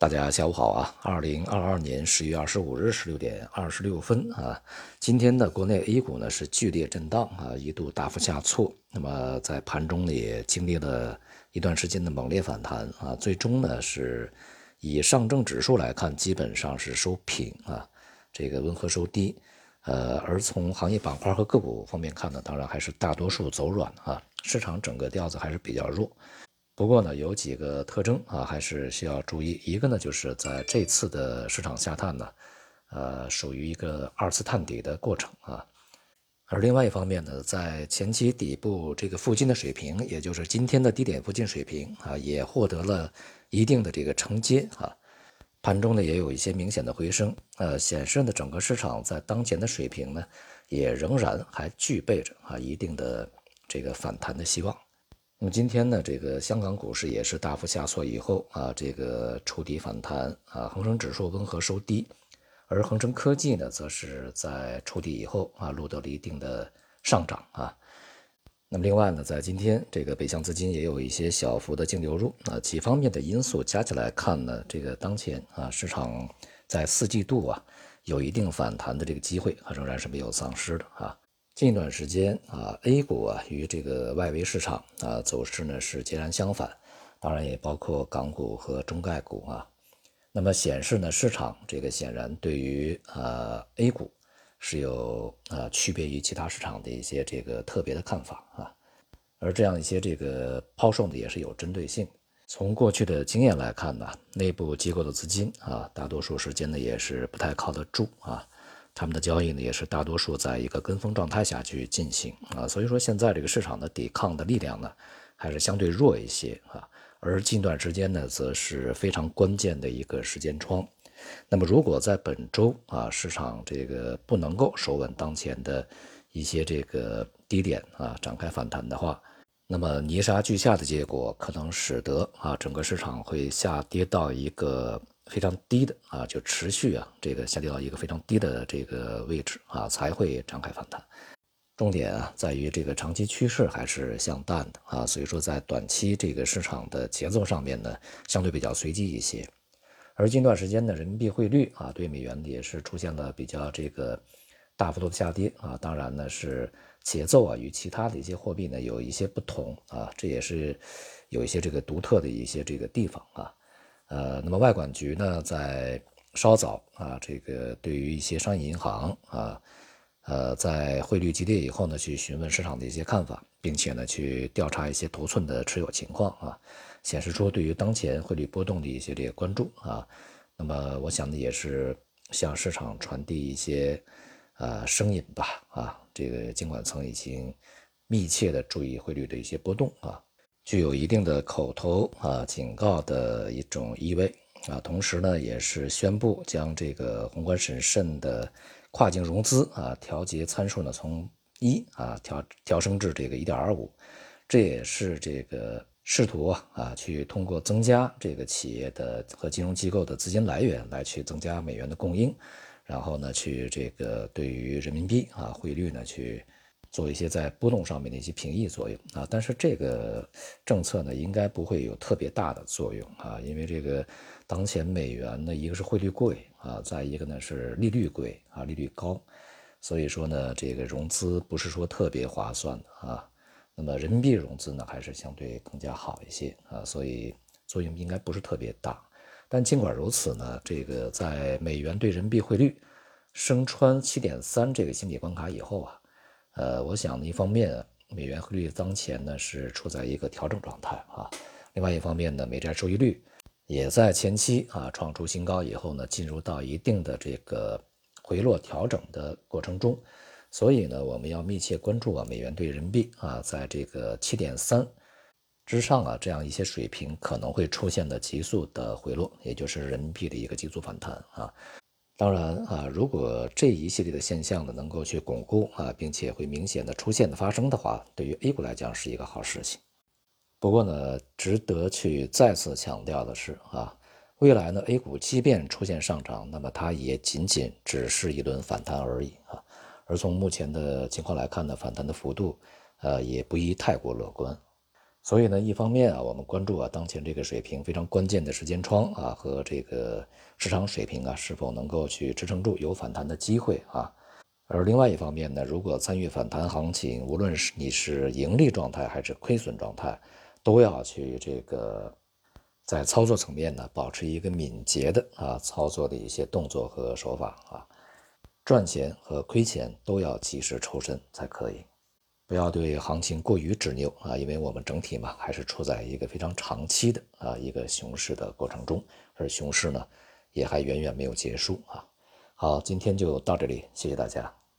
大家下午好啊！二零二二年十月二十五日十六点二十六分啊，今天的国内 A 股呢是剧烈震荡啊，一度大幅下挫。那么在盘中呢也经历了一段时间的猛烈反弹啊，最终呢是以上证指数来看，基本上是收平啊，这个温和收低。呃，而从行业板块和个股方面看呢，当然还是大多数走软啊，市场整个调子还是比较弱。不过呢，有几个特征啊，还是需要注意。一个呢，就是在这次的市场下探呢，呃，属于一个二次探底的过程啊。而另外一方面呢，在前期底部这个附近的水平，也就是今天的低点附近水平啊，也获得了一定的这个承接啊。盘中呢，也有一些明显的回升，呃，显示呢，整个市场在当前的水平呢，也仍然还具备着啊一定的这个反弹的希望。那么今天呢，这个香港股市也是大幅下挫以后啊，这个触底反弹啊，恒生指数温和收低，而恒生科技呢，则是在触底以后啊，录得了一定的上涨啊。那么另外呢，在今天这个北向资金也有一些小幅的净流入啊，几方面的因素加起来看呢，这个当前啊，市场在四季度啊，有一定反弹的这个机会啊，仍然是没有丧失的啊。近一段时间啊，A 股啊与这个外围市场啊走势呢是截然相反，当然也包括港股和中概股啊。那么显示呢，市场这个显然对于呃 A 股是有呃区别于其他市场的一些这个特别的看法啊。而这样一些这个抛售呢也是有针对性。从过去的经验来看呢，内部机构的资金啊，大多数时间呢也是不太靠得住啊。他们的交易呢，也是大多数在一个跟风状态下去进行啊，所以说现在这个市场的抵抗的力量呢，还是相对弱一些啊。而近段时间呢，则是非常关键的一个时间窗。那么，如果在本周啊，市场这个不能够守稳当前的一些这个低点啊，展开反弹的话，那么泥沙俱下的结果，可能使得啊，整个市场会下跌到一个。非常低的啊，就持续啊，这个下跌到一个非常低的这个位置啊，才会展开反弹。重点啊，在于这个长期趋势还是向淡的啊，所以说在短期这个市场的节奏上面呢，相对比较随机一些。而近段时间呢，人民币汇率啊，对美元也是出现了比较这个大幅度的下跌啊，当然呢是节奏啊与其他的一些货币呢有一些不同啊，这也是有一些这个独特的一些这个地方啊。呃，那么外管局呢，在稍早啊，这个对于一些商业银行啊，呃，在汇率急跌以后呢，去询问市场的一些看法，并且呢，去调查一些头寸的持有情况啊，显示出对于当前汇率波动的一些这个关注啊。那么我想呢，也是向市场传递一些呃声音吧啊，这个监管层已经密切的注意汇率的一些波动啊。具有一定的口头啊警告的一种意味啊，同时呢，也是宣布将这个宏观审慎的跨境融资啊调节参数呢从一啊调调升至这个一点二五，这也是这个试图啊去通过增加这个企业的和金融机构的资金来源来去增加美元的供应，然后呢去这个对于人民币啊汇率呢去。做一些在波动上面的一些平抑作用啊，但是这个政策呢，应该不会有特别大的作用啊，因为这个当前美元呢，一个是汇率贵啊，再一个呢是利率贵啊，利率高，所以说呢，这个融资不是说特别划算的啊。那么人民币融资呢，还是相对更加好一些啊，所以作用应该不是特别大。但尽管如此呢，这个在美元对人民币汇率升穿七点三这个心理关卡以后啊。呃，我想呢，一方面美元汇率当前呢是处在一个调整状态啊，另外一方面呢，美债收益率也在前期啊创出新高以后呢，进入到一定的这个回落调整的过程中，所以呢，我们要密切关注啊，美元对人民币啊，在这个七点三之上啊，这样一些水平可能会出现的急速的回落，也就是人民币的一个急速反弹啊。当然啊，如果这一系列的现象呢能够去巩固啊，并且会明显的出现的发生的话，对于 A 股来讲是一个好事情。不过呢，值得去再次强调的是啊，未来呢 A 股即便出现上涨，那么它也仅仅只是一轮反弹而已啊。而从目前的情况来看呢，反弹的幅度呃也不宜太过乐观。所以呢，一方面啊，我们关注啊当前这个水平非常关键的时间窗啊和这个市场水平啊是否能够去支撑住有反弹的机会啊。而另外一方面呢，如果参与反弹行情，无论是你是盈利状态还是亏损状态，都要去这个在操作层面呢保持一个敏捷的啊操作的一些动作和手法啊，赚钱和亏钱都要及时抽身才可以，不要对行情过于执拗啊，因为我们整体嘛还是处在一个非常长期的啊一个熊市的过程中，而熊市呢也还远远没有结束啊。好，今天就到这里，谢谢大家。